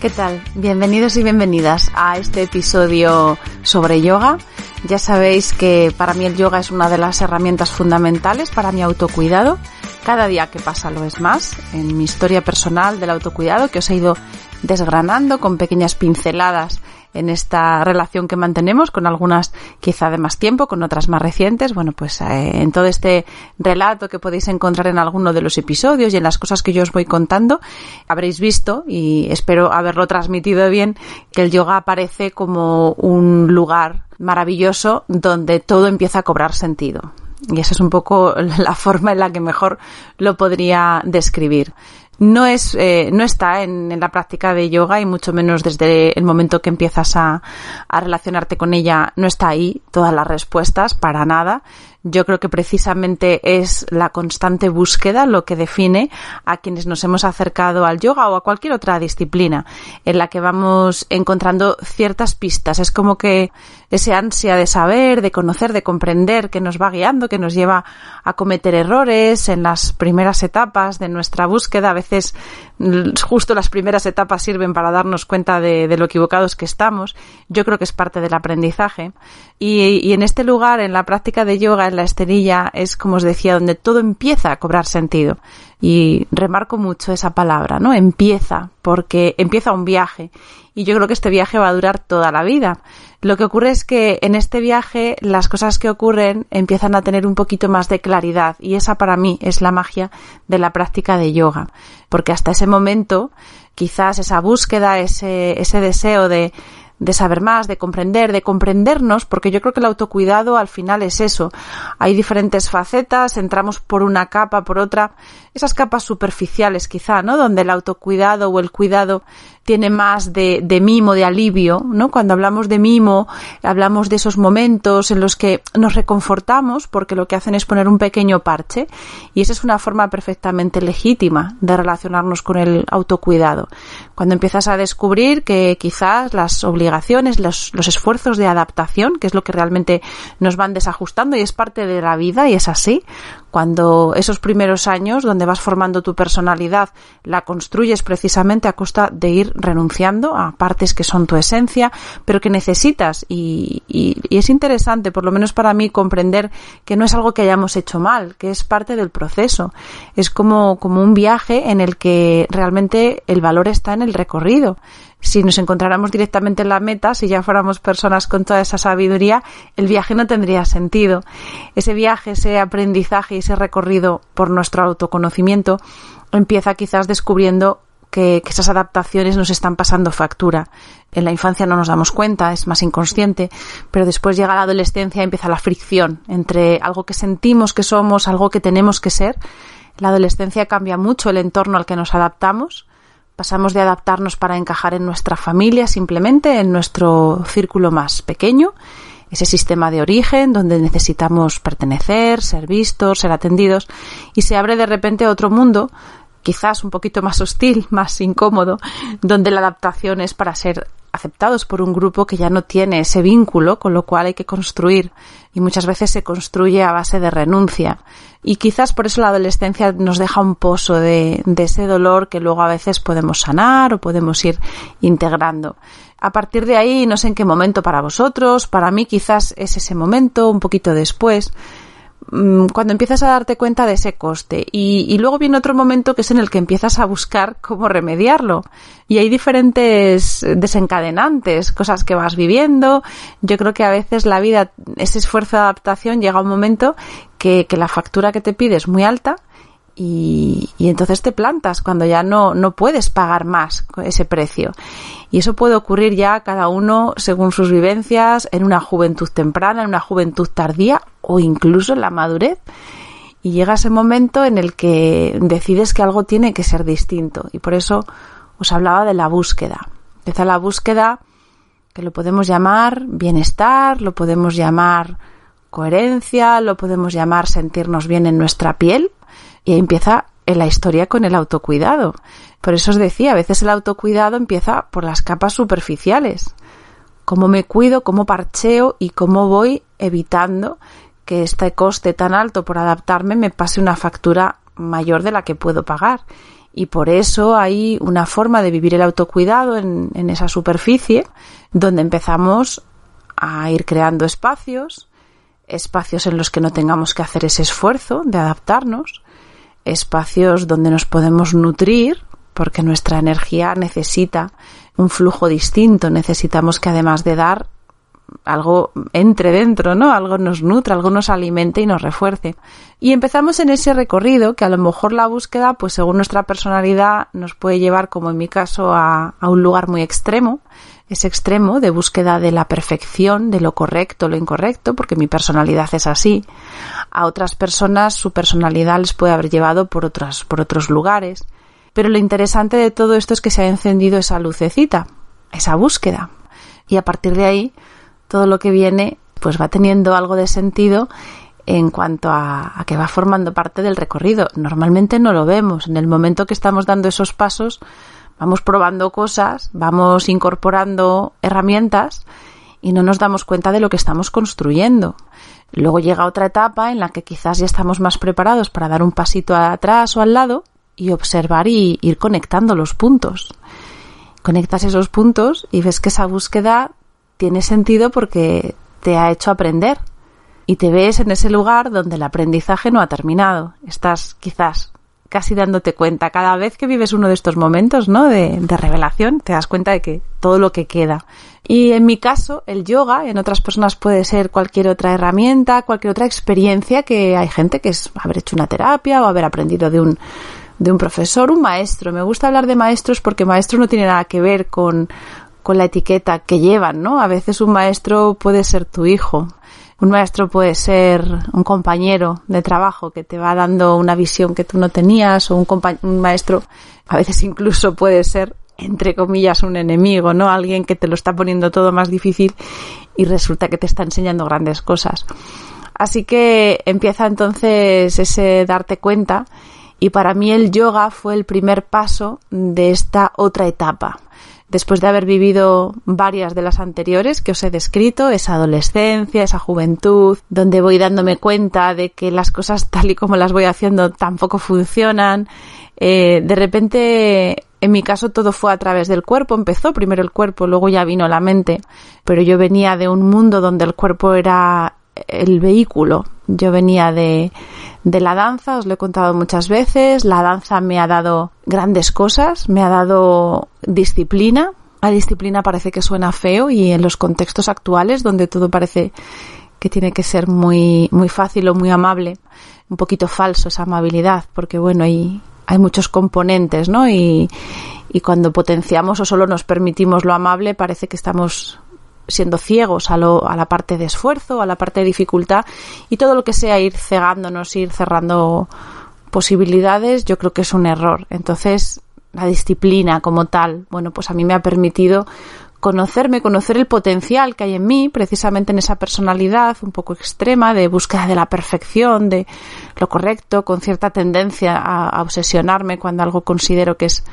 ¿Qué tal? Bienvenidos y bienvenidas a este episodio sobre yoga. Ya sabéis que para mí el yoga es una de las herramientas fundamentales para mi autocuidado. Cada día que pasa lo es más en mi historia personal del autocuidado que os he ido desgranando con pequeñas pinceladas en esta relación que mantenemos, con algunas quizá de más tiempo, con otras más recientes. Bueno, pues eh, en todo este relato que podéis encontrar en alguno de los episodios y en las cosas que yo os voy contando, habréis visto, y espero haberlo transmitido bien, que el yoga aparece como un lugar maravilloso donde todo empieza a cobrar sentido. Y esa es un poco la forma en la que mejor lo podría describir no es eh, no está en, la práctica de yoga y mucho menos desde el momento que empiezas a relacionarte con ella no está ahí todas las respuestas para nada yo creo que precisamente es la constante búsqueda lo que define a quienes nos hemos acercado al yoga o a cualquier otra disciplina en la que vamos encontrando ciertas pistas. Es como que ese ansia de saber, de conocer, de comprender que nos va guiando, que nos lleva a cometer errores en las primeras etapas de nuestra búsqueda. A veces justo las primeras etapas sirven para darnos cuenta de, lo equivocados que estamos. Yo creo que es parte del aprendizaje. Y en este lugar, en la práctica de yoga, la esterilla, es como os decía, donde todo empieza a cobrar sentido. Y remarco mucho esa palabra, ¿no? Empieza, porque empieza un viaje. Y yo creo que este viaje va a durar toda la vida. Lo que ocurre es que en este viaje las cosas que ocurren empiezan a tener un poquito más de claridad y esa para mí es la magia de la práctica de yoga. Porque hasta ese momento, quizás esa búsqueda, ese, ese deseo de, de saber más, de comprender, de comprendernos, porque yo creo que el autocuidado al final es eso. Hay diferentes facetas, entramos por una capa, por otra, esas capas superficiales quizá, ¿no? Donde el autocuidado o el cuidado tiene más de, de, mimo, de alivio, ¿no? Cuando hablamos de mimo, hablamos de esos momentos en los que nos reconfortamos porque lo que hacen es poner un pequeño parche y esa es una forma perfectamente legítima de relacionarnos con el autocuidado. Cuando empiezas a descubrir que quizás las obligaciones, los, los esfuerzos de adaptación, que es lo que realmente nos van desajustando y es parte de la vida y es así, cuando esos primeros años donde vas formando tu personalidad la construyes precisamente a costa de ir renunciando a partes que son tu esencia, pero que necesitas y, y, y, es interesante, por lo menos para mí, comprender que no es algo que hayamos hecho mal, que es parte del proceso. Es como, como un viaje en el que realmente el valor está en el recorrido si nos encontráramos directamente en la meta, si ya fuéramos personas con toda esa sabiduría, el viaje no tendría sentido. Ese viaje, ese aprendizaje y ese recorrido por nuestro autoconocimiento empieza quizás descubriendo que, que, esas adaptaciones nos están pasando factura. En la infancia no nos damos cuenta, es más inconsciente, pero después llega la adolescencia y empieza la fricción entre algo que sentimos que somos, algo que tenemos que ser, La adolescencia cambia mucho el entorno al que nos adaptamos. Pasamos de adaptarnos para encajar en nuestra familia, simplemente en nuestro círculo más pequeño, ese sistema de origen donde necesitamos pertenecer, ser vistos, ser atendidos, y se abre de repente otro mundo, quizás un poquito más hostil, más incómodo, donde la adaptación es para ser aceptados por un grupo que ya no tiene ese vínculo, con lo cual hay que construir y muchas veces se construye a base de renuncia. Y quizás por eso la adolescencia nos deja un pozo de, ese dolor que luego a veces podemos sanar o podemos ir integrando. A partir de ahí, no sé en qué momento para vosotros, para mí quizás es ese momento, un poquito después, cuando empiezas a darte cuenta de ese coste y, luego viene otro momento que es en el que empiezas a buscar cómo remediarlo y hay diferentes desencadenantes, cosas que vas viviendo. Yo creo que a veces la vida, ese esfuerzo de adaptación llega a un momento que, que la factura que te pide es muy alta y, entonces te plantas cuando ya no, no puedes pagar más ese precio. Y eso puede ocurrir ya cada uno según sus vivencias, en una juventud temprana, en una juventud tardía o incluso en la madurez. Y llega ese momento en el que decides que algo tiene que ser distinto. Y por eso os hablaba de la búsqueda. Empieza la búsqueda que lo podemos llamar bienestar, lo podemos llamar coherencia, lo podemos llamar sentirnos bien en nuestra piel, y ahí empieza la historia con el autocuidado. Por eso os decía, a veces el autocuidado empieza por las capas superficiales. Cómo me cuido, cómo parcheo y cómo voy evitando que este coste tan alto por adaptarme me pase una factura mayor de la que puedo pagar. Y por eso hay una forma de vivir el autocuidado en, en esa superficie donde empezamos a ir creando espacios, espacios en los que no tengamos que hacer ese esfuerzo de adaptarnos, espacios donde nos podemos nutrir, porque nuestra energía necesita un flujo distinto, necesitamos que además de dar algo entre dentro, ¿no? Algo nos nutra, algo nos alimente y nos refuerce. Y empezamos en ese recorrido que a lo mejor la búsqueda, pues según nuestra personalidad, nos puede llevar, como en mi caso, a, a un lugar muy extremo, ese extremo de búsqueda de la perfección, de lo correcto, lo incorrecto, porque mi personalidad es así. A otras personas su personalidad les puede haber llevado por otras, por otros lugares. Pero lo interesante de todo esto es que se ha encendido esa lucecita, esa búsqueda. Y a partir de ahí, todo lo que viene, pues va teniendo algo de sentido en cuanto a, a, que va formando parte del recorrido. Normalmente no lo vemos. En el momento que estamos dando esos pasos, vamos probando cosas, vamos incorporando herramientas y no nos damos cuenta de lo que estamos construyendo. Luego llega otra etapa en la que quizás ya estamos más preparados para dar un pasito atrás o al lado y observar y ir conectando los puntos. Conectas esos puntos y ves que esa búsqueda tiene sentido porque te ha hecho aprender y te ves en ese lugar donde el aprendizaje no ha terminado. Estás quizás casi dándote cuenta. Cada vez que vives uno de estos momentos, ¿no? De, de, revelación, te das cuenta de que todo lo que queda. Y en mi caso, el yoga, en otras personas puede ser cualquier otra herramienta, cualquier otra experiencia que hay gente que es haber hecho una terapia o haber aprendido de un, de un profesor, un maestro. Me gusta hablar de maestros porque maestro no tiene nada que ver con, con la etiqueta que llevan, ¿no? A veces un maestro puede ser tu hijo, un maestro puede ser un compañero de trabajo que te va dando una visión que tú no tenías o un, un maestro a veces incluso puede ser entre comillas un enemigo, ¿no? Alguien que te lo está poniendo todo más difícil y resulta que te está enseñando grandes cosas. Así que empieza entonces ese darte cuenta y para mí el yoga fue el primer paso de esta otra etapa después de haber vivido varias de las anteriores que os he descrito, esa adolescencia, esa juventud, donde voy dándome cuenta de que las cosas tal y como las voy haciendo tampoco funcionan, eh, de repente en mi caso todo fue a través del cuerpo, empezó primero el cuerpo, luego ya vino la mente, pero yo venía de un mundo donde el cuerpo era el vehículo. Yo venía de, de la danza, os lo he contado muchas veces, la danza me ha dado grandes cosas, me ha dado disciplina. La disciplina parece que suena feo y en los contextos actuales donde todo parece que tiene que ser muy, muy fácil o muy amable, un poquito falso esa amabilidad, porque bueno, hay, hay muchos componentes, ¿no? Y, y cuando potenciamos o solo nos permitimos lo amable, parece que estamos siendo ciegos a, lo, a la parte de esfuerzo, a la parte de dificultad y todo lo que sea ir cegándonos, ir cerrando posibilidades, yo creo que es un error. Entonces, la disciplina como tal, bueno, pues a mí me ha permitido conocerme, conocer el potencial que hay en mí, precisamente en esa personalidad un poco extrema de búsqueda de la perfección, de lo correcto, con cierta tendencia a, obsesionarme cuando algo considero que es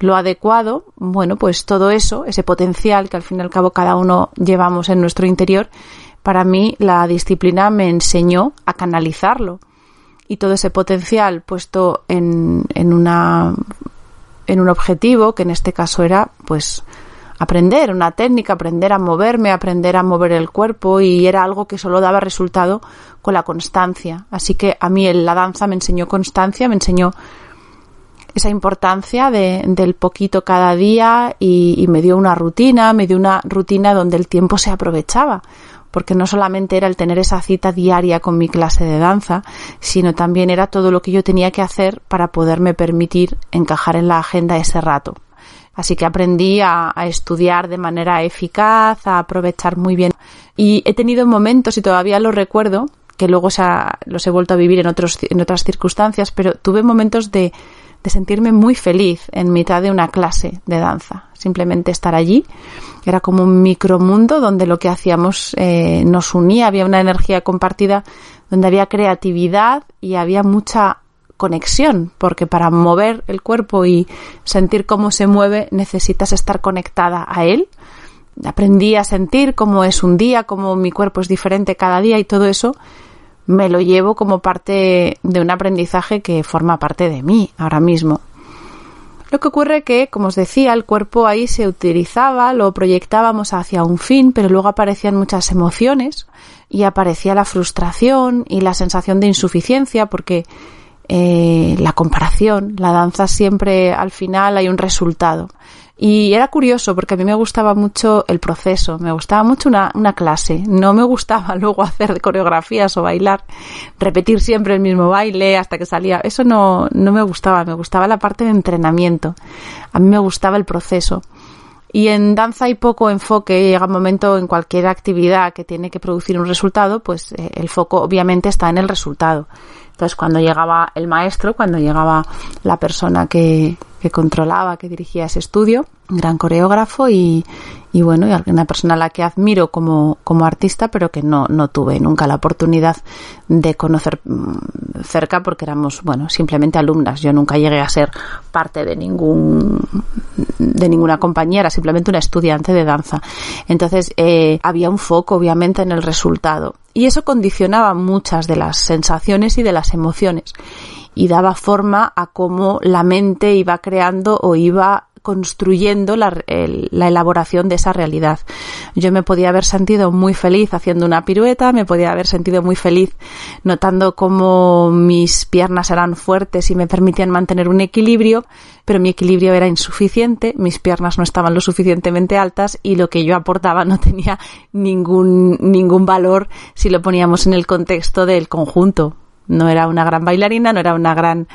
lo adecuado. Bueno, pues todo eso, ese potencial que al fin y al cabo cada uno llevamos en nuestro interior, para mí la disciplina me enseñó a canalizarlo. Y todo ese potencial puesto en, en una en un objetivo, que en este caso era pues aprender una técnica, aprender a moverme, aprender a mover el cuerpo y era algo que solo daba resultado con la constancia. Así que a mí la danza me enseñó constancia, me enseñó esa importancia de, del poquito cada día y, me dio una rutina, me dio una rutina donde el tiempo se aprovechaba porque no solamente era el tener esa cita diaria con mi clase de danza, sino también era todo lo que yo tenía que hacer para poderme permitir encajar en la agenda ese rato. Así que aprendí a, estudiar de manera eficaz, a aprovechar muy bien. Y he tenido momentos, y todavía lo recuerdo, que luego los he vuelto a vivir en, otros, en otras circunstancias, pero tuve momentos de, de sentirme muy feliz en mitad de una clase de danza. Simplemente estar allí. Era como un micromundo donde lo que hacíamos eh, nos unía, había una energía compartida, donde había creatividad y había mucha conexión, porque para mover el cuerpo y sentir cómo se mueve necesitas estar conectada a él. Aprendí a sentir cómo es un día, cómo mi cuerpo es diferente cada día y todo eso me lo llevo como parte de un aprendizaje que forma parte de mí ahora mismo. Lo que ocurre que, como os decía, el cuerpo ahí se utilizaba, lo proyectábamos hacia un fin, pero luego aparecían muchas emociones y aparecía la frustración y la sensación de insuficiencia porque eh, la comparación, la danza siempre al final hay un resultado. Y era curioso porque a mí me gustaba mucho el proceso, me gustaba mucho una, una, clase, no me gustaba luego hacer coreografías o bailar, repetir siempre el mismo baile hasta que salía, eso no, no me gustaba, me gustaba la parte de entrenamiento, a mí me gustaba el proceso. Y en danza hay poco enfoque, llega un momento en cualquier actividad que tiene que producir un resultado, pues eh, el foco obviamente está en el resultado. Entonces, cuando llegaba el maestro, cuando llegaba la persona que, que controlaba, que dirigía ese estudio, gran coreógrafo y, bueno, y una persona a la que admiro como, como artista, pero que no, no tuve nunca la oportunidad de conocer mm, cerca porque éramos, bueno, simplemente alumnas. Yo nunca llegué a ser parte de ningún, de ninguna compañía, era simplemente una estudiante de danza. Entonces, eh, había un foco, obviamente, en el resultado. Y eso condicionaba muchas de las sensaciones y de las emociones y daba forma a cómo la mente iba creando o iba construyendo la, la, elaboración de esa realidad. Yo me podía haber sentido muy feliz haciendo una pirueta, me podía haber sentido muy feliz notando cómo mis piernas eran fuertes y me permitían mantener un equilibrio, pero mi equilibrio era insuficiente, mis piernas no estaban lo suficientemente altas y lo que yo aportaba no tenía ningún, ningún valor si lo poníamos en el contexto del conjunto. No era una gran bailarina, no era una gran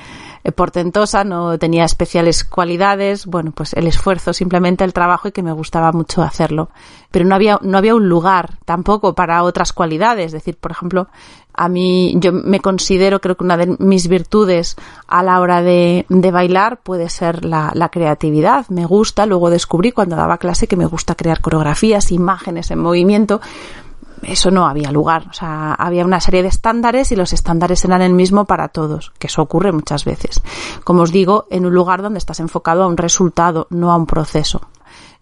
eh, portentosa, no tenía especiales cualidades, bueno, pues el esfuerzo, simplemente el trabajo y que me gustaba mucho hacerlo. Pero no había, no había un lugar tampoco para otras cualidades, es decir, por ejemplo, a mí yo me considero, creo que una de mis virtudes a la hora de, de bailar puede ser la, la, creatividad. Me gusta, luego descubrí cuando daba clase que me gusta crear coreografías, imágenes en movimiento, eso no había lugar. O sea, había una serie de estándares y los estándares eran el mismo para todos, que eso ocurre muchas veces. Como os digo, en un lugar donde estás enfocado a un resultado, no a un proceso.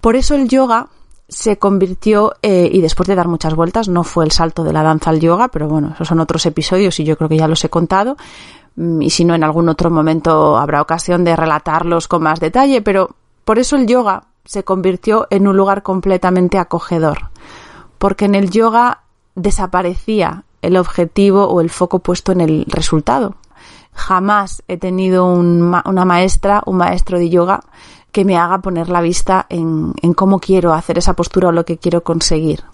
Por eso el yoga se convirtió, eh, y después de dar muchas vueltas, no fue el salto de la danza al yoga, pero bueno, esos son otros episodios y yo creo que ya los he contado. Mm, y si no, en algún otro momento habrá ocasión de relatarlos con más detalle, pero por eso el yoga se convirtió en un lugar completamente acogedor porque en el yoga desaparecía el objetivo o el foco puesto en el resultado. Jamás he tenido una maestra, un maestro de yoga que me haga poner la vista en, en cómo quiero hacer esa postura o lo que quiero conseguir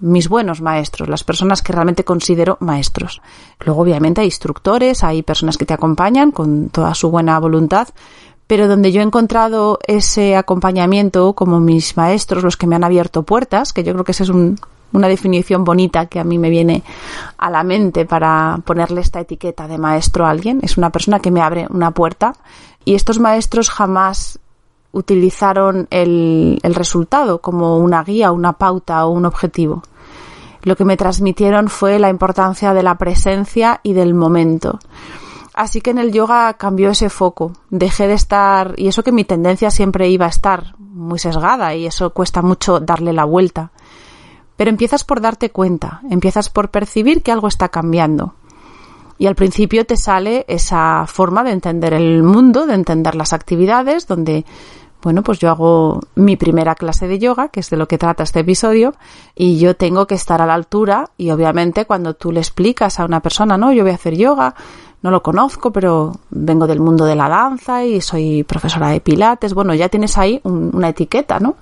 mis buenos maestros, las personas que realmente considero maestros. Luego, obviamente, hay instructores, hay personas que te acompañan con toda su buena voluntad, pero donde yo he encontrado ese acompañamiento como mis maestros, los que me han abierto puertas, que yo creo que esa es una definición bonita que a mí me viene a la mente para ponerle esta etiqueta de maestro a alguien, es una persona que me abre una puerta y estos maestros jamás utilizaron el, el resultado como una guía, una pauta o un objetivo. Lo que me transmitieron fue la importancia de la presencia y del momento. Así que en el yoga cambió ese foco. Dejé de estar, y eso que mi tendencia siempre iba a estar muy sesgada y eso cuesta mucho darle la vuelta. Pero empiezas por darte cuenta, empiezas por percibir que algo está cambiando. Y al principio te sale esa forma de entender el mundo, de entender las actividades, donde bueno, pues yo hago mi primera clase de yoga, que es de lo que trata este episodio, y yo tengo que estar a la altura y obviamente cuando tú le explicas a una persona, no, yo voy a hacer yoga, no lo conozco, pero vengo del mundo de la danza y soy profesora de pilates, bueno, ya tienes ahí una etiqueta, ¿no?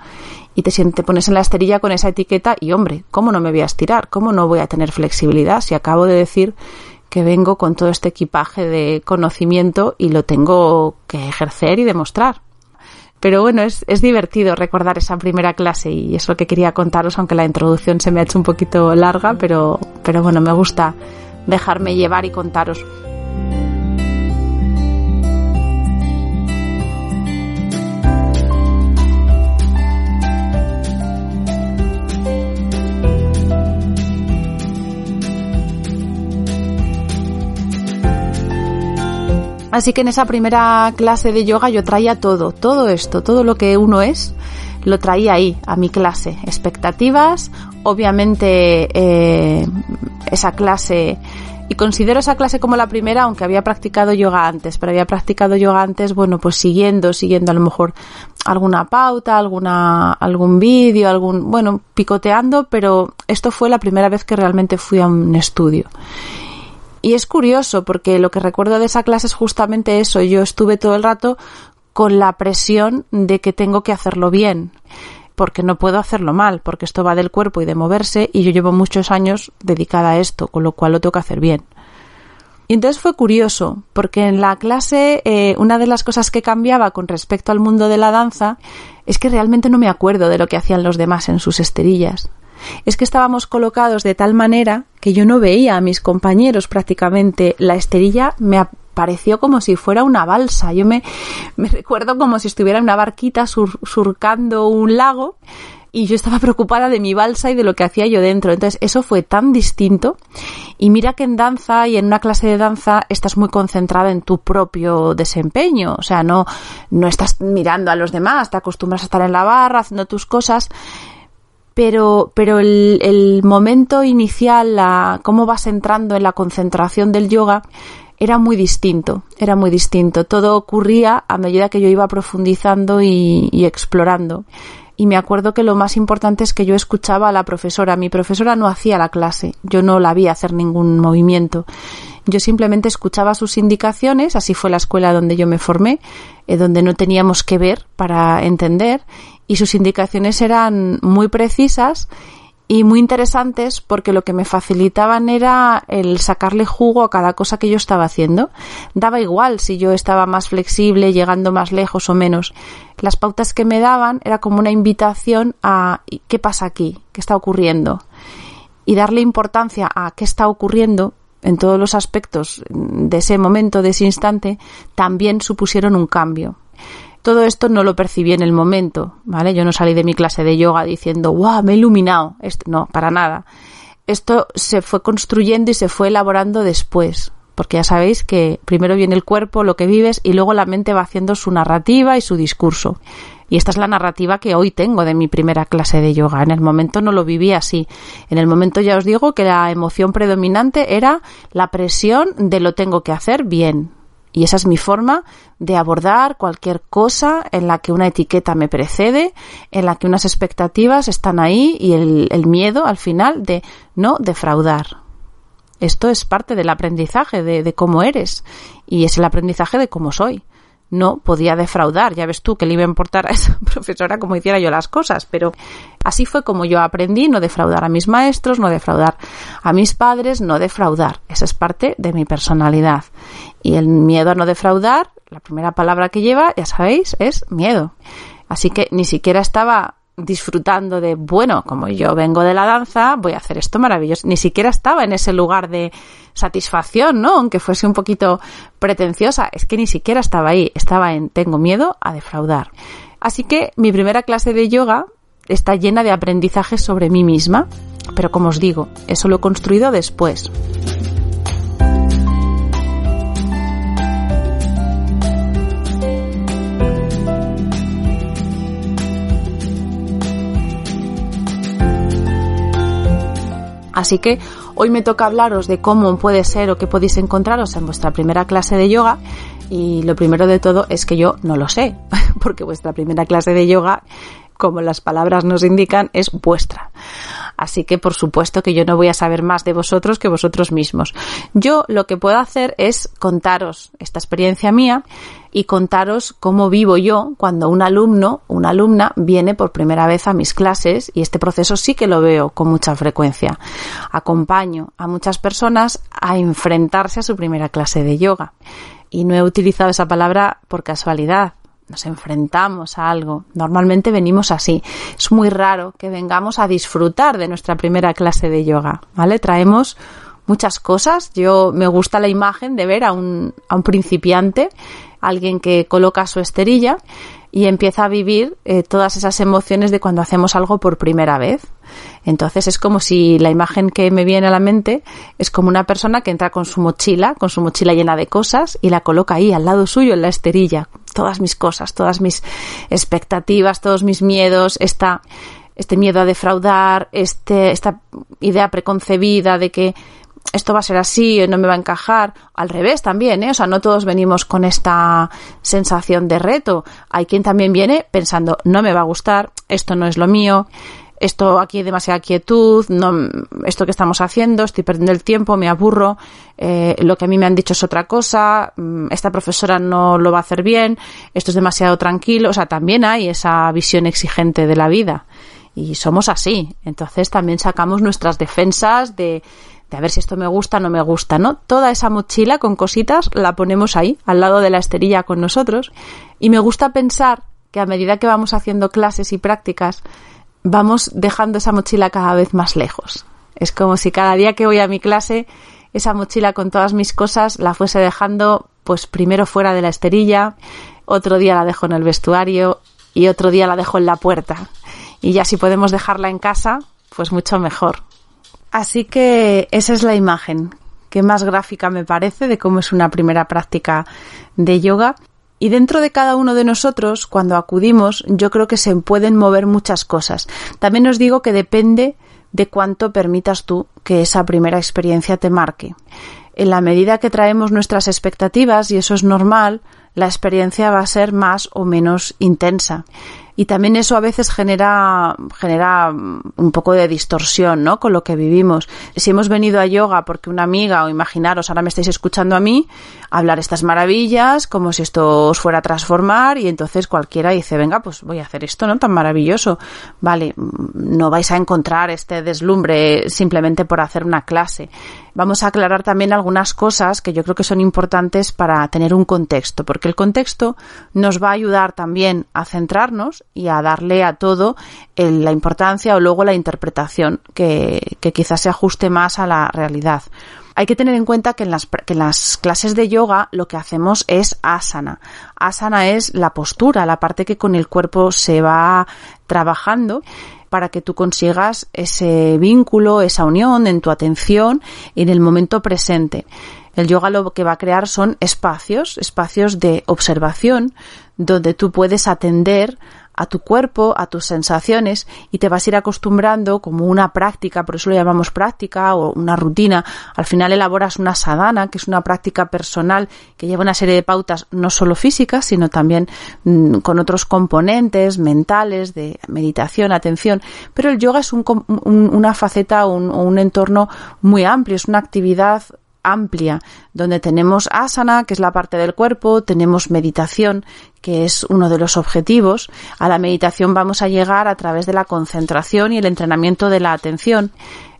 Y te, te pones en la esterilla con esa etiqueta y, hombre, ¿cómo no me voy a estirar? ¿Cómo no voy a tener flexibilidad si acabo de decir que vengo con todo este equipaje de conocimiento y lo tengo que ejercer y demostrar? Pero bueno, es, es divertido recordar esa primera clase y es lo que quería contaros, aunque la introducción se me ha hecho un poquito larga, pero, pero bueno, me gusta dejarme llevar y contaros. Así que en esa primera clase de yoga yo traía todo, todo esto, todo lo que uno es, lo traía ahí, a mi clase. Expectativas, obviamente eh, esa clase, y considero esa clase como la primera, aunque había practicado yoga antes, pero había practicado yoga antes, bueno, pues siguiendo, siguiendo a lo mejor alguna pauta, alguna, algún vídeo, algún, bueno, picoteando, pero esto fue la primera vez que realmente fui a un estudio. Y es curioso porque lo que recuerdo de esa clase es justamente eso. Yo estuve todo el rato con la presión de que tengo que hacerlo bien, porque no puedo hacerlo mal, porque esto va del cuerpo y de moverse y yo llevo muchos años dedicada a esto, con lo cual lo tengo que hacer bien. Y entonces fue curioso, porque en la clase eh, una de las cosas que cambiaba con respecto al mundo de la danza es que realmente no me acuerdo de lo que hacían los demás en sus esterillas es que estábamos colocados de tal manera que yo no veía a mis compañeros prácticamente. La esterilla me pareció como si fuera una balsa. Yo me, recuerdo como si estuviera en una barquita surcando un lago y yo estaba preocupada de mi balsa y de lo que hacía yo dentro. Entonces, eso fue tan distinto. Y mira que en danza y en una clase de danza estás muy concentrada en tu propio desempeño. O sea, no, no estás mirando a los demás, te acostumbras a estar en la barra haciendo tus cosas pero, pero el, momento inicial, cómo vas entrando en la concentración del yoga, era muy distinto, era muy distinto. Todo ocurría a medida que yo iba profundizando y, y, explorando. Y me acuerdo que lo más importante es que yo escuchaba a la profesora. Mi profesora no hacía la clase, yo no la vi hacer ningún movimiento. Yo simplemente escuchaba sus indicaciones, así fue la escuela donde yo me formé, eh, donde no teníamos que ver para entender, y sus indicaciones eran muy precisas y muy interesantes porque lo que me facilitaban era el sacarle jugo a cada cosa que yo estaba haciendo. Daba igual si yo estaba más flexible, llegando más lejos o menos. Las pautas que me daban era como una invitación a qué pasa aquí, qué está ocurriendo. Y darle importancia a qué está ocurriendo en todos los aspectos de ese momento, de ese instante, también supusieron un cambio. Todo esto no lo percibí en el momento, ¿vale? Yo no salí de mi clase de yoga diciendo, ¡guau! Me he iluminado. no, para nada. Esto se fue construyendo y se fue elaborando después, porque ya sabéis que primero viene el cuerpo, lo que vives, y luego la mente va haciendo su narrativa y su discurso. Y esta es la narrativa que hoy tengo de mi primera clase de yoga. En el momento no lo viví así. En el momento ya os digo que la emoción predominante era la presión de lo tengo que hacer bien. Y esa es mi forma de abordar cualquier cosa en la que una etiqueta me precede, en la que unas expectativas están ahí y el, miedo al final de no defraudar. Esto es parte del aprendizaje de, de cómo eres y es el aprendizaje de cómo soy no podía defraudar. Ya ves tú que le iba a importar a esa profesora como hiciera yo las cosas, pero así fue como yo aprendí no defraudar a mis maestros, no defraudar a mis padres, no defraudar. Esa es parte de mi personalidad. Y el miedo a no defraudar la primera palabra que lleva, ya sabéis, es miedo. Así que ni siquiera estaba disfrutando de, bueno, como yo vengo de la danza, voy a hacer esto maravilloso. Ni siquiera estaba en ese lugar de satisfacción, ¿no? Aunque fuese un poquito pretenciosa, es que ni siquiera estaba ahí, estaba en tengo miedo a defraudar. Así que mi primera clase de yoga está llena de aprendizajes sobre mí misma, pero como os digo, eso lo he construido después. Así que hoy me toca hablaros de cómo puede ser o qué podéis encontraros en vuestra primera clase de yoga y lo primero de todo es que yo no lo sé, porque vuestra primera clase de yoga, como las palabras nos indican, es vuestra. Así que por supuesto que yo no voy a saber más de vosotros que vosotros mismos. Yo lo que puedo hacer es contaros esta experiencia mía y contaros cómo vivo yo cuando un alumno, una alumna viene por primera vez a mis clases y este proceso sí que lo veo con mucha frecuencia. Acompaño a muchas personas a enfrentarse a su primera clase de yoga. Y no he utilizado esa palabra por casualidad nos enfrentamos a algo. Normalmente venimos así. Es muy raro que vengamos a disfrutar de nuestra primera clase de yoga, ¿vale? Traemos muchas cosas. Yo me gusta la imagen de ver a un, a un principiante, alguien que coloca su esterilla y empieza a vivir eh, todas esas emociones de cuando hacemos algo por primera vez. Entonces es como si la imagen que me viene a la mente es como una persona que entra con su mochila, con su mochila llena de cosas y la coloca ahí al lado suyo en la esterilla. Todas mis cosas, todas mis expectativas, todos mis miedos, esta, este miedo a defraudar, este, esta idea preconcebida de que esto va a ser así, no me va a encajar. Al revés también, ¿eh? O sea, no todos venimos con esta sensación de reto. Hay quien también viene pensando, no me va a gustar, esto no es lo mío, esto aquí hay demasiada quietud, no, esto que estamos haciendo, estoy perdiendo el tiempo, me aburro, eh, lo que a mí me han dicho es otra cosa, mm, esta profesora no lo va a hacer bien, esto es demasiado tranquilo, o sea, también hay esa visión exigente de la vida y somos así, entonces también sacamos nuestras defensas de, de a ver si esto me gusta o no me gusta, ¿no? Toda esa mochila con cositas la ponemos ahí, al lado de la esterilla con nosotros y me gusta pensar que a medida que vamos haciendo clases y prácticas, vamos dejando esa mochila cada vez más lejos. Es como si cada día que voy a mi clase, esa mochila con todas mis cosas la fuese dejando, pues primero fuera de la esterilla, otro día la dejo en el vestuario y otro día la dejo en la puerta. Y ya si podemos dejarla en casa, pues mucho mejor. Así que esa es la imagen que más gráfica me parece de cómo es una primera práctica de yoga y dentro de cada uno de nosotros, cuando acudimos, yo creo que se pueden mover muchas cosas. También os digo que depende de cuánto permitas tú que esa primera experiencia te marque. En la medida que traemos nuestras expectativas, y eso es normal, la experiencia va a ser más o menos intensa y también eso a veces genera, genera un poco de distorsión, ¿no? Con lo que vivimos. Si hemos venido a yoga porque una amiga, o imaginaros, ahora me estáis escuchando a mí, hablar estas maravillas, como si esto os fuera a transformar, y entonces cualquiera dice, venga, pues voy a hacer esto, ¿no? Tan maravilloso. Vale, no vais a encontrar este deslumbre simplemente por hacer una clase. Vamos a aclarar también algunas cosas que yo creo que son importantes para tener un contexto, porque el contexto nos va a ayudar también a centrarnos y a darle a todo la importancia o luego la interpretación que, quizás se ajuste más a la realidad. Hay que tener en cuenta que en, las, que en las clases de yoga lo que hacemos es asana. Asana es la postura, la parte que con el cuerpo se va trabajando para que tú consigas ese vínculo, esa unión en tu atención en el momento presente. El yoga lo que va a crear son espacios, espacios de observación, donde tú puedes atender a tu cuerpo, a tus sensaciones y te vas a ir acostumbrando como una práctica, por eso lo llamamos práctica o una rutina. Al final elaboras una sadhana, que es una práctica personal que lleva una serie de pautas no solo físicas, sino también mm, con otros componentes mentales de meditación, atención. Pero el yoga es un, una faceta o un entorno muy amplio, es una actividad amplia, donde tenemos asana, que es la parte del cuerpo, tenemos meditación, que es uno de los objetivos. A la meditación vamos a llegar a través de la concentración y el entrenamiento de la atención.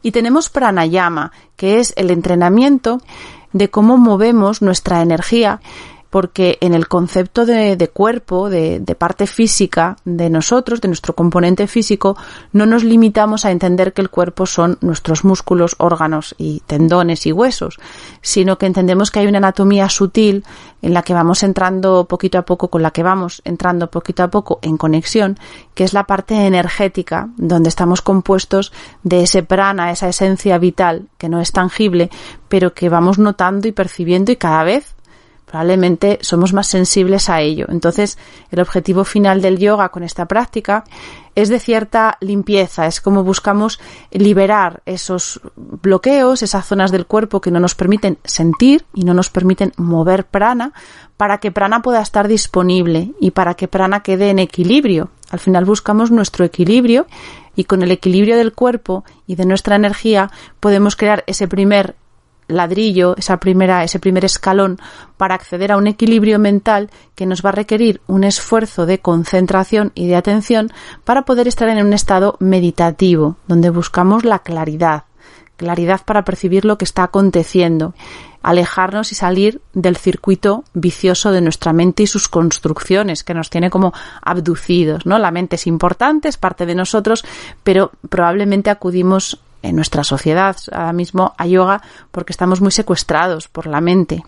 Y tenemos pranayama, que es el entrenamiento de cómo movemos nuestra energía porque en el concepto de, cuerpo, de, parte física de nosotros, de nuestro componente físico, no nos limitamos a entender que el cuerpo son nuestros músculos, órganos y tendones y huesos, sino que entendemos que hay una anatomía sutil en la que vamos entrando poquito a poco, con la que vamos entrando poquito a poco en conexión, que es la parte energética, donde estamos compuestos de ese prana, esa esencia vital que no es tangible, pero que vamos notando y percibiendo y cada vez probablemente somos más sensibles a ello. Entonces, el objetivo final del yoga con esta práctica es de cierta limpieza, es como buscamos liberar esos bloqueos, esas zonas del cuerpo que no nos permiten sentir y no nos permiten mover prana, para que prana pueda estar disponible y para que prana quede en equilibrio. Al final buscamos nuestro equilibrio y con el equilibrio del cuerpo y de nuestra energía podemos crear ese primer ladrillo, primera, ese primer escalón para acceder a un equilibrio mental que nos va a requerir un esfuerzo de concentración y de atención para poder estar en un estado meditativo, donde buscamos la claridad, claridad para percibir lo que está aconteciendo, alejarnos y salir del circuito vicioso de nuestra mente y sus construcciones, que nos tiene como abducidos, ¿no? La mente es importante, es parte de nosotros, pero probablemente acudimos en nuestra sociedad ahora mismo a yoga porque estamos muy secuestrados por la mente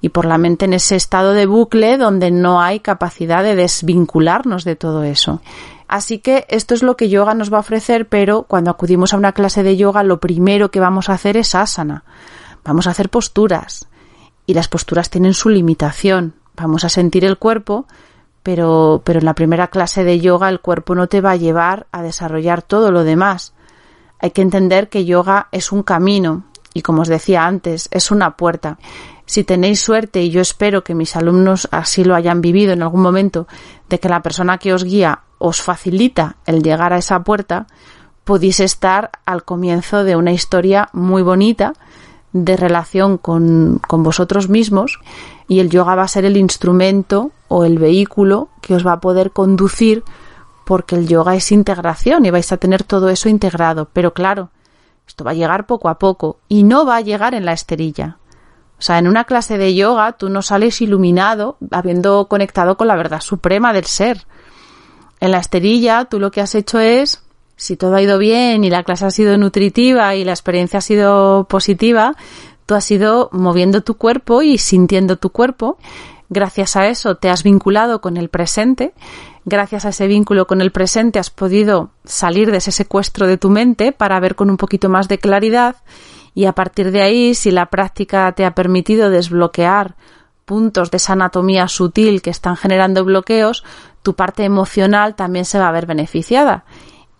y por la mente en ese estado de bucle donde no hay capacidad de desvincularnos de todo eso. Así que esto es lo que yoga nos va a ofrecer, pero cuando acudimos a una clase de yoga lo primero que vamos a hacer es asana. Vamos a hacer posturas y las posturas tienen su limitación. Vamos a sentir el cuerpo, pero, pero en la primera clase de yoga el cuerpo no te va a llevar a desarrollar todo lo demás hay que entender que yoga es un camino y como os decía antes, es una puerta. Si tenéis suerte, y yo espero que mis alumnos así lo hayan vivido en algún momento, de que la persona que os guía os facilita el llegar a esa puerta, podéis estar al comienzo de una historia muy bonita de relación con, vosotros mismos y el yoga va a ser el instrumento o el vehículo que os va a poder conducir porque el yoga es integración y vais a tener todo eso integrado. Pero claro, esto va a llegar poco a poco y no va a llegar en la esterilla. O sea, en una clase de yoga tú no sales iluminado habiendo conectado con la verdad suprema del ser. En la esterilla tú lo que has hecho es, si todo ha ido bien y la clase ha sido nutritiva y la experiencia ha sido positiva, tú has ido moviendo tu cuerpo y sintiendo tu cuerpo. Gracias a eso te has vinculado con el presente gracias a ese vínculo con el presente has podido salir de ese secuestro de tu mente para ver con un poquito más de claridad y a partir de ahí, si la práctica te ha permitido desbloquear puntos de esa anatomía sutil que están generando bloqueos, tu parte emocional también se va a ver beneficiada.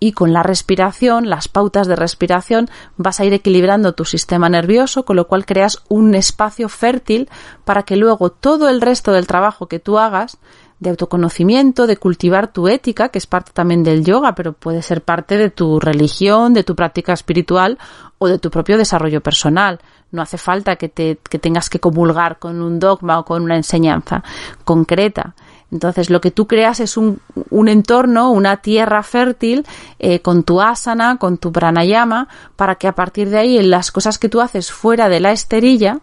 Y con la respiración, las pautas de respiración, vas a ir equilibrando tu sistema nervioso, con lo cual creas un espacio fértil para que luego todo el resto del trabajo que tú hagas de autoconocimiento, de cultivar tu ética, que es parte también del yoga, pero puede ser parte de tu religión, de tu práctica espiritual o de tu propio desarrollo personal. No hace falta que, te, que tengas que comulgar con un dogma o con una enseñanza concreta. Entonces, lo que tú creas es un, un entorno, una tierra fértil eh, con tu asana, con tu pranayama, para que a partir de ahí, las cosas que tú haces fuera de la esterilla,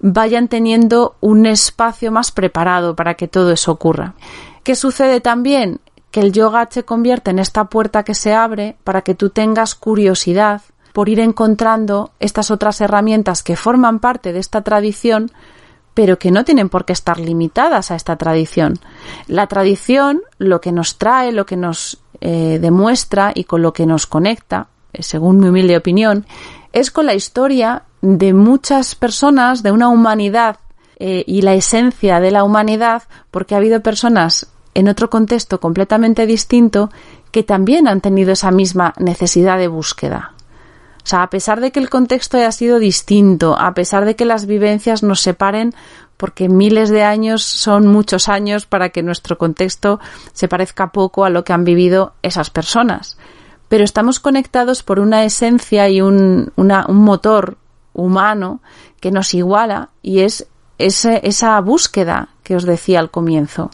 vayan teniendo un espacio más preparado para que todo eso ocurra. ¿Qué sucede también? Que el yoga se convierte en esta puerta que se abre para que tú tengas curiosidad por ir encontrando estas otras herramientas que forman parte de esta tradición, pero que no tienen por qué estar limitadas a esta tradición. La tradición, lo que nos trae, lo que nos eh, demuestra y con lo que nos conecta, eh, según mi humilde opinión, es con la historia de muchas personas, de una humanidad eh, y la esencia de la humanidad, porque ha habido personas en otro contexto completamente distinto que también han tenido esa misma necesidad de búsqueda. O sea, a pesar de que el contexto haya sido distinto, a pesar de que las vivencias nos separen, porque miles de años son muchos años para que nuestro contexto se parezca poco a lo que han vivido esas personas. Pero estamos conectados por una esencia y un, un motor humano que nos iguala y es esa búsqueda que os decía al comienzo.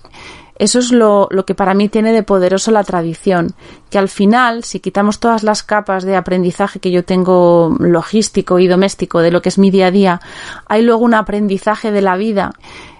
Eso es lo, lo, que para mí tiene de poderoso la tradición, que al final, si quitamos todas las capas de aprendizaje que yo tengo logístico y doméstico de lo que es mi día a día, hay luego un aprendizaje de la vida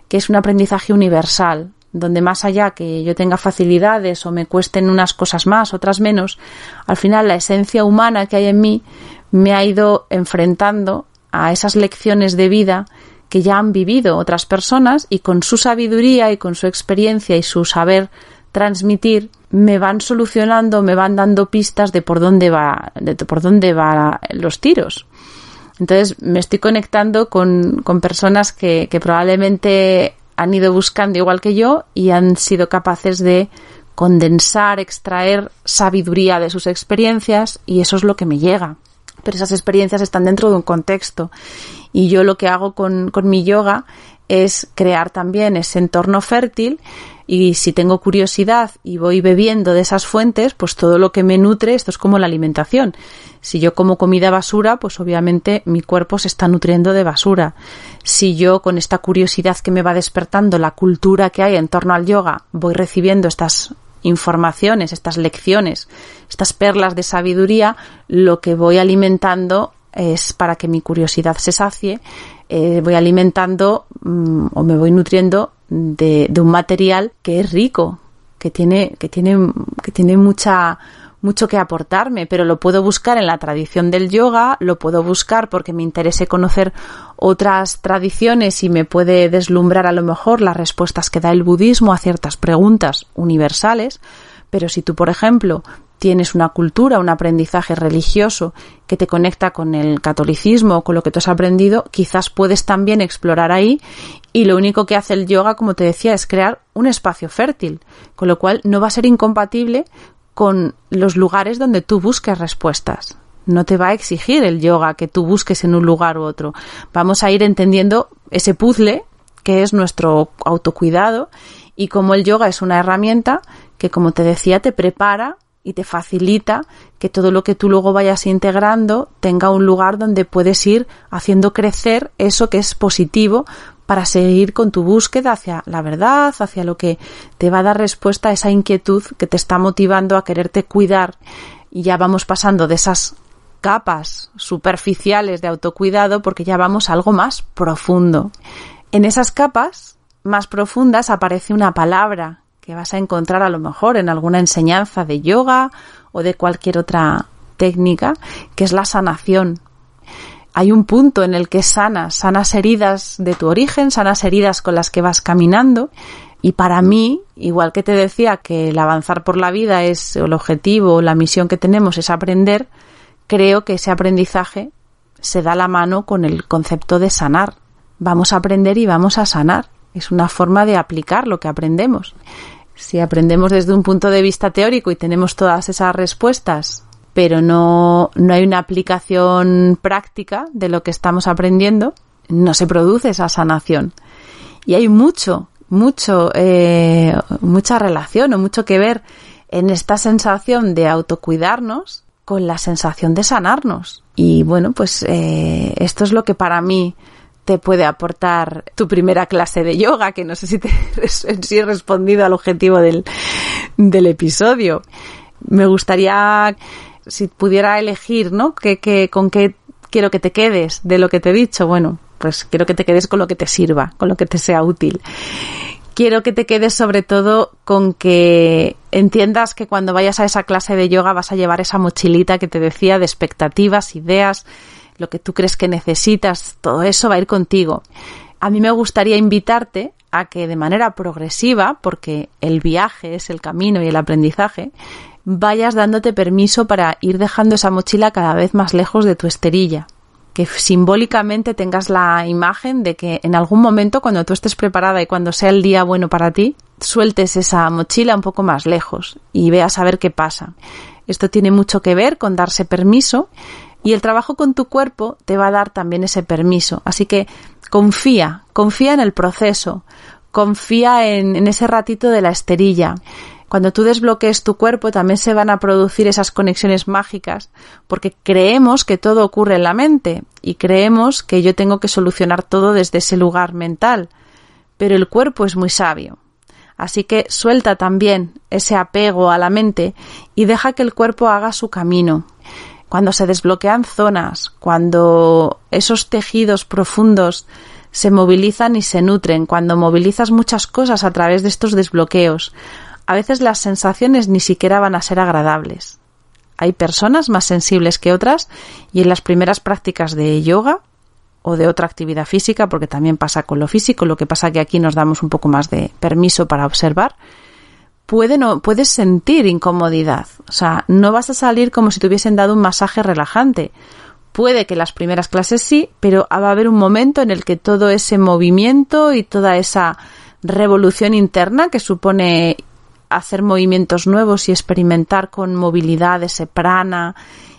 que es un aprendizaje universal, donde más allá que yo tenga facilidades o me cuesten unas cosas más, otras menos, al final la esencia humana que hay en mí me ha ido enfrentando a esas lecciones de vida que ya han vivido otras personas y con su sabiduría y con su experiencia y su saber transmitir me van solucionando, me van dando pistas de por dónde va, de por dónde van los tiros. Entonces me estoy conectando con, con personas que, que probablemente han ido buscando igual que yo y han sido capaces de condensar, extraer sabiduría de sus experiencias y eso es lo que me llega. Pero esas experiencias están dentro de un contexto y yo lo que hago con, con mi yoga es crear también ese entorno fértil y si tengo curiosidad y voy bebiendo de esas fuentes, pues todo lo que me nutre, esto es como la alimentación. Si yo como comida basura, pues obviamente mi cuerpo se está nutriendo de basura. Si yo con esta curiosidad que me va despertando la cultura que hay en torno al yoga, voy recibiendo estas informaciones, estas lecciones, estas perlas de sabiduría, lo que voy alimentando es para que mi curiosidad se sacie, eh, voy alimentando mm, o me voy nutriendo de, un material que es rico, que tiene, que tiene, que tiene mucha, mucho que aportarme, pero lo puedo buscar en la tradición del yoga, lo puedo buscar porque me interese conocer otras tradiciones y me puede deslumbrar a lo mejor las respuestas que da el budismo a ciertas preguntas universales, pero si tú, por ejemplo, tienes una cultura, un aprendizaje religioso que te conecta con el catolicismo con lo que tú has aprendido, quizás puedes también explorar ahí y lo único que hace el yoga, como te decía, es crear un espacio fértil, con lo cual no va a ser incompatible con los lugares donde tú busques respuestas. No te va a exigir el yoga que tú busques en un lugar u otro. Vamos a ir entendiendo ese puzzle que es nuestro autocuidado y como el yoga es una herramienta que, como te decía, te prepara y te facilita que todo lo que tú luego vayas integrando tenga un lugar donde puedes ir haciendo crecer eso que es positivo para seguir con tu búsqueda hacia la verdad, hacia lo que te va a dar respuesta a esa inquietud que te está motivando a quererte cuidar. Y ya vamos pasando de esas capas superficiales de autocuidado porque ya vamos a algo más profundo. En esas capas más profundas aparece una palabra que vas a encontrar a lo mejor en alguna enseñanza de yoga o de cualquier otra técnica, que es la sanación hay un punto en el que sanas, sanas heridas de tu origen, sanas heridas con las que vas caminando. Y para mí, igual que te decía que el avanzar por la vida es el objetivo, la misión que tenemos es aprender, creo que ese aprendizaje se da la mano con el concepto de sanar. Vamos a aprender y vamos a sanar. Es una forma de aplicar lo que aprendemos. Si aprendemos desde un punto de vista teórico y tenemos todas esas respuestas pero no, no hay una aplicación práctica de lo que estamos aprendiendo, no se produce esa sanación. Y hay mucho, mucho, eh, mucha relación o mucho que ver en esta sensación de autocuidarnos con la sensación de sanarnos. Y bueno, pues eh, esto es lo que para mí te puede aportar tu primera clase de yoga, que no sé si, te, si he respondido al objetivo del, del episodio. Me gustaría si pudiera elegir, ¿no? ¿Qué, con qué quiero que te quedes de lo que te he dicho? Bueno, pues quiero que te quedes con lo que te sirva, con lo que te sea útil. Quiero que te quedes sobre todo con que entiendas que cuando vayas a esa clase de yoga vas a llevar esa mochilita que te decía de expectativas, ideas, lo que tú crees que necesitas, todo eso va a ir contigo. A mí me gustaría invitarte a que de manera progresiva, porque el viaje es el camino y el aprendizaje, vayas dándote permiso para ir dejando esa mochila cada vez más lejos de tu esterilla. Que simbólicamente tengas la imagen de que en algún momento, cuando tú estés preparada y cuando sea el día bueno para ti, sueltes esa mochila un poco más lejos y veas a ver qué pasa. Esto tiene mucho que ver con darse permiso y el trabajo con tu cuerpo te va a dar también ese permiso. Así que confía, confía en el proceso, confía en, ese ratito de la esterilla cuando tú desbloquees tu cuerpo también se van a producir esas conexiones mágicas porque creemos que todo ocurre en la mente y creemos que yo tengo que solucionar todo desde ese lugar mental. Pero el cuerpo es muy sabio. Así que suelta también ese apego a la mente y deja que el cuerpo haga su camino. Cuando se desbloquean zonas, cuando esos tejidos profundos se movilizan y se nutren cuando movilizas muchas cosas a través de estos desbloqueos. A veces las sensaciones ni siquiera van a ser agradables. Hay personas más sensibles que otras y en las primeras prácticas de yoga o de otra actividad física, porque también pasa con lo físico, lo que pasa que aquí nos damos un poco más de permiso para observar, puede no, puedes sentir incomodidad. O sea, no vas a salir como si te hubiesen dado un masaje relajante. Puede que las primeras clases sí, pero va a haber un momento en el que todo ese movimiento y toda esa revolución interna que supone hacer movimientos nuevos y experimentar con movilidad, ese prana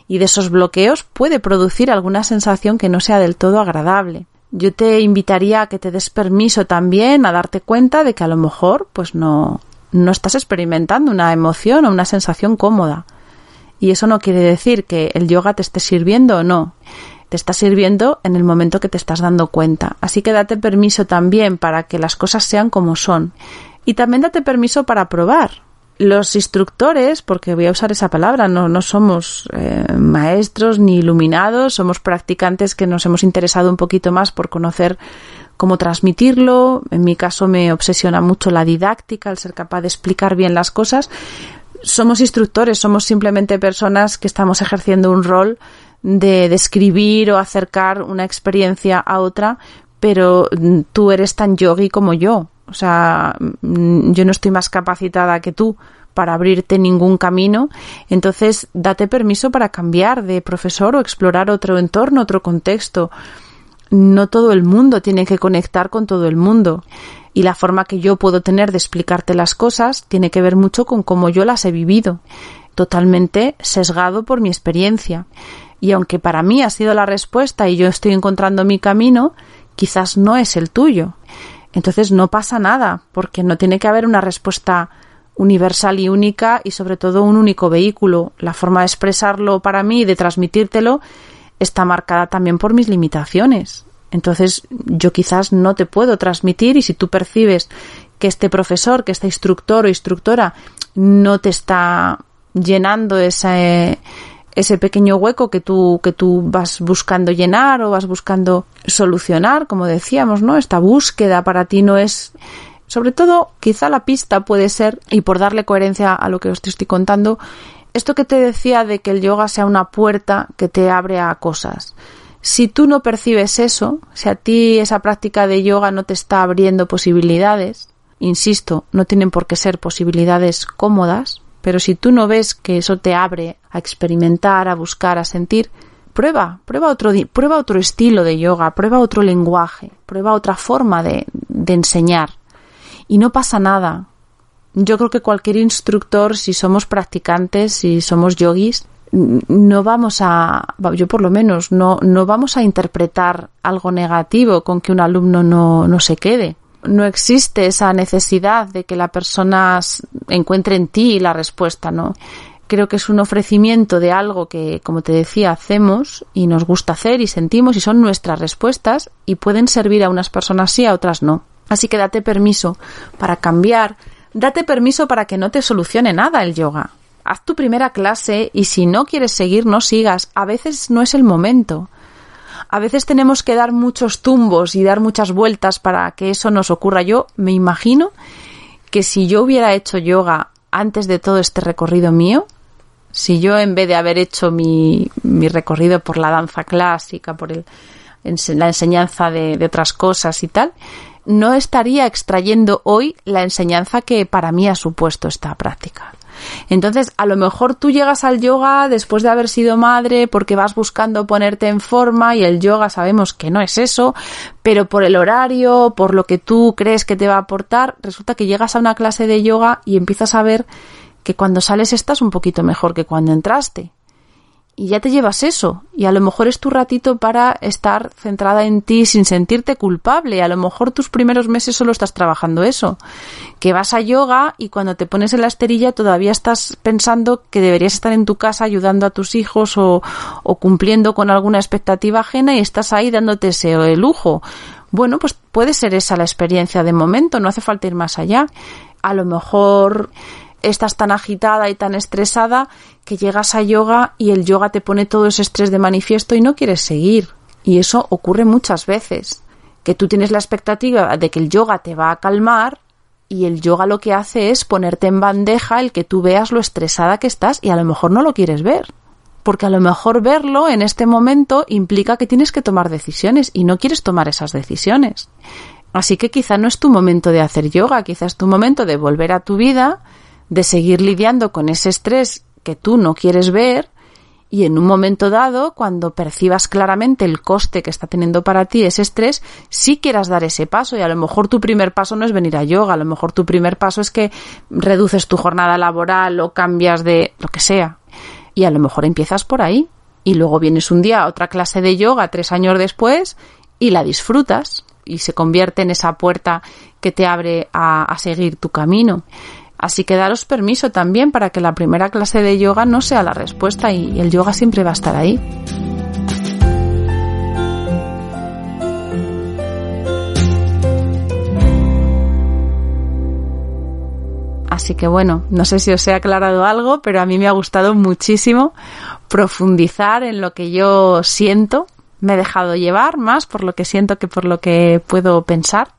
y de esos bloqueos puede producir alguna sensación que no sea del todo agradable. Yo te invitaría a que te des permiso también a darte cuenta de que a lo mejor pues no, no estás experimentando una emoción o una sensación cómoda. Y eso no quiere decir que el yoga te esté sirviendo o no. Te está sirviendo en el momento que te estás dando cuenta. Así que date permiso también para que las cosas sean como son. Y también date permiso para probar. Los instructores, porque voy a usar esa palabra, no, no somos eh, maestros ni iluminados, somos practicantes que nos hemos interesado un poquito más por conocer cómo transmitirlo. En mi caso me obsesiona mucho la didáctica, el ser capaz de explicar bien las cosas. Somos instructores, somos simplemente personas que estamos ejerciendo un rol de describir o acercar una experiencia a otra, pero tú eres tan yogi como yo. O sea, mm, yo no estoy más capacitada que tú para abrirte ningún camino, entonces date permiso para cambiar de profesor o explorar otro entorno, otro contexto. No todo el mundo tiene que conectar con todo el mundo. Y la forma que yo puedo tener de explicarte las cosas tiene que ver mucho con cómo yo las he vivido, totalmente sesgado por mi experiencia. Y aunque para mí ha sido la respuesta y yo estoy encontrando mi camino, quizás no es el tuyo. Entonces no pasa nada, porque no tiene que haber una respuesta universal y única y sobre todo un único vehículo. La forma de expresarlo para mí y de transmitírtelo está marcada también por mis limitaciones. Entonces yo quizás no te puedo transmitir y si tú percibes que este profesor, que este instructor o instructora no te está llenando ese, ese pequeño hueco que tú, que tú vas buscando llenar o vas buscando solucionar, como decíamos, ¿no? Esta búsqueda para ti no es sobre todo, quizá la pista puede ser, y por darle coherencia a lo que os estoy contando, esto que te decía de que el yoga sea una puerta que te abre a cosas. Si tú no percibes eso, si a ti esa práctica de yoga no te está abriendo posibilidades, insisto, no tienen por qué ser posibilidades cómodas, pero si tú no ves que eso te abre a experimentar, a buscar, a sentir, prueba, prueba otro, prueba otro estilo de yoga, prueba otro lenguaje, prueba otra forma de, de enseñar. Y no pasa nada. Yo creo que cualquier instructor, si somos practicantes, si somos yogis, no vamos a, yo por lo menos, no, no vamos a interpretar algo negativo con que un alumno no, no se quede no existe esa necesidad de que la persona encuentre en ti la respuesta, ¿no? Creo que es un ofrecimiento de algo que, como te decía, hacemos y nos gusta hacer y sentimos y son nuestras respuestas y pueden servir a unas personas sí, a otras no. Así que date permiso para cambiar, date permiso para que no te solucione nada el yoga. Haz tu primera clase y si no quieres seguir, no sigas. A veces no es el momento a veces tenemos que dar muchos tumbos y dar muchas vueltas para que eso nos ocurra. Yo me imagino que si yo hubiera hecho yoga antes de todo este recorrido mío, si yo en vez de haber hecho mi, mi recorrido por la danza clásica, por el, la enseñanza de, de otras cosas y tal, no estaría extrayendo hoy la enseñanza que para mí ha supuesto esta práctica. Entonces, a lo mejor tú llegas al yoga después de haber sido madre porque vas buscando ponerte en forma y el yoga sabemos que no es eso, pero por el horario, por lo que tú crees que te va a aportar, resulta que llegas a una clase de yoga y empiezas a ver que cuando sales estás un poquito mejor que cuando entraste y ya te llevas eso. Y a lo mejor es tu ratito para estar centrada en ti sin sentirte culpable. A lo mejor tus primeros meses solo estás trabajando eso. Que vas a yoga y cuando te pones en la esterilla todavía estás pensando que deberías estar en tu casa ayudando a tus hijos o, o cumpliendo con alguna expectativa ajena y estás ahí dándote ese lujo. Bueno, pues puede ser esa la experiencia de momento, no hace falta ir más allá. A lo mejor estás tan agitada y tan estresada que llegas a yoga y el yoga te pone todo ese estrés de manifiesto y no quieres seguir. Y eso ocurre muchas veces. que tú tienes la expectativa de que el yoga te va a calmar y el yoga lo que hace es ponerte en bandeja el que tú veas lo estresada que estás y a lo mejor no lo quieres ver. Porque a lo mejor verlo en este momento implica que tienes que tomar decisiones y no quieres tomar esas decisiones. Así que quizá no es tu momento de hacer yoga, quizá es tu momento de volver a tu vida, de seguir lidiando con ese estrés que tú no quieres ver y en un momento dado, cuando percibas claramente el coste que está teniendo para ti ese estrés, sí quieras dar ese paso y a lo mejor tu primer paso no es venir a yoga, a lo mejor tu primer paso es que reduces tu jornada laboral o cambias de lo que sea. Y a lo mejor empiezas por ahí y luego vienes un día a otra clase de yoga tres años después y la disfrutas y se convierte en esa puerta que te abre a, a seguir tu camino. Así que daros permiso también para que la primera clase de yoga no sea la respuesta y el yoga siempre va a estar ahí. Así que bueno, no sé si os he aclarado algo, pero a mí me ha gustado muchísimo profundizar en lo que yo siento. Me he dejado llevar más por lo que siento que por lo que puedo pensar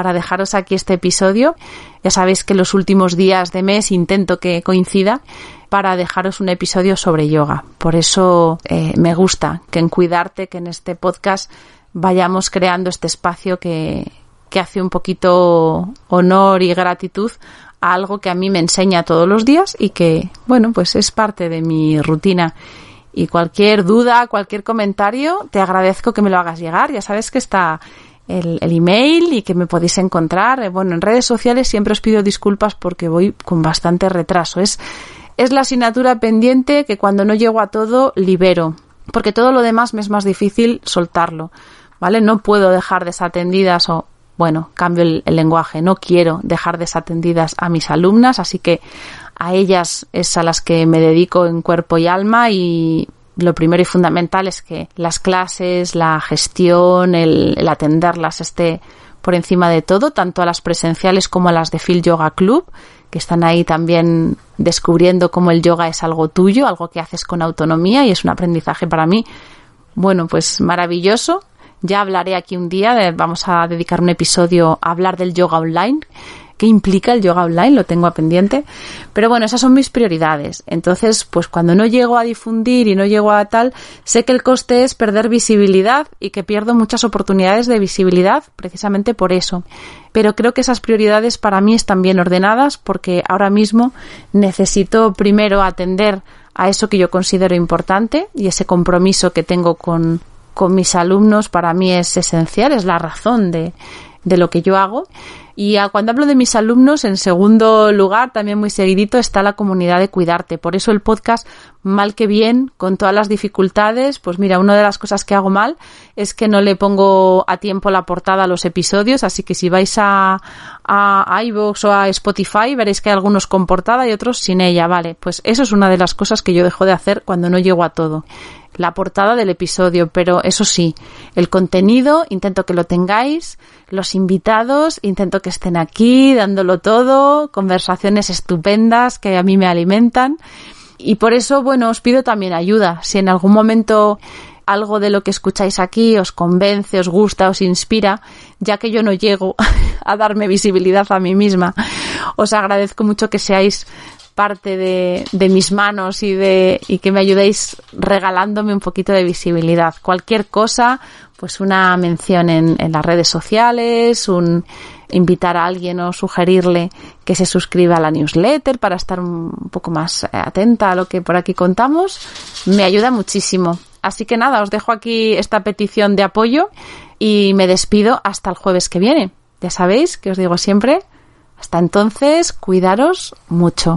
para dejaros aquí este episodio. Ya sabéis que los últimos días de mes intento que coincida para dejaros un episodio sobre yoga. Por eso eh, me gusta que en Cuidarte, que en este podcast vayamos creando este espacio que, que hace un poquito honor y gratitud a algo que a mí me enseña todos los días y que, bueno, pues es parte de mi rutina. Y cualquier duda, cualquier comentario, te agradezco que me lo hagas llegar. Ya sabes que está el, email y que me podéis encontrar. Eh, bueno, en redes sociales siempre os pido disculpas porque voy con bastante retraso. Es, es la asignatura pendiente que cuando no llego a todo libero, porque todo lo demás me es más difícil soltarlo. ¿Vale? No puedo dejar desatendidas o bueno, cambio el, el, lenguaje, no quiero dejar desatendidas a mis alumnas, así que a ellas es a las que me dedico en cuerpo y alma y lo primero y fundamental es que las clases, la gestión, el, atenderlas esté por encima de todo, tanto a las presenciales como a las de Phil Yoga Club, que están ahí también descubriendo cómo el yoga es algo tuyo, algo que haces con autonomía y es un aprendizaje para mí, bueno, pues maravilloso. Ya hablaré aquí un día, vamos a dedicar un episodio a hablar del yoga online, qué implica el yoga online, lo tengo a pendiente. Pero bueno, esas son mis prioridades. Entonces, pues cuando no llego a difundir y no llego a tal, sé que el coste es perder visibilidad y que pierdo muchas oportunidades de visibilidad precisamente por eso. Pero creo que esas prioridades para mí están bien ordenadas porque ahora mismo necesito primero atender a eso que yo considero importante y ese compromiso que tengo con, con mis alumnos para mí es esencial, es la razón de, de lo que yo hago. Y cuando hablo de mis alumnos, en segundo lugar, también muy seguidito, está la comunidad de cuidarte. Por eso el podcast, mal que bien, con todas las dificultades, pues mira, una de las cosas que hago mal es que no le pongo a tiempo la portada a los episodios, así que si vais a, a iVoox o a Spotify, veréis que hay algunos con portada y otros sin ella, vale. Pues eso es una de las cosas que yo dejo de hacer cuando no llego a todo la portada del episodio, pero eso sí, el contenido intento que lo tengáis, los invitados intento que estén aquí dándolo todo, conversaciones estupendas que a mí me alimentan y por eso, bueno, os pido también ayuda. Si en algún momento algo de lo que escucháis aquí os convence, os gusta, os inspira, ya que yo no llego a darme visibilidad a mí misma, os agradezco mucho que seáis parte de, mis manos y de y que me ayudéis regalándome un poquito de visibilidad. Cualquier cosa, pues una mención en, en las redes sociales, un invitar a alguien o sugerirle que se suscriba a la newsletter para estar un poco más atenta a lo que por aquí contamos, me ayuda muchísimo. Así que nada, os dejo aquí esta petición de apoyo y me despido hasta el jueves que viene. Ya sabéis que os digo siempre, hasta entonces, cuidaros mucho.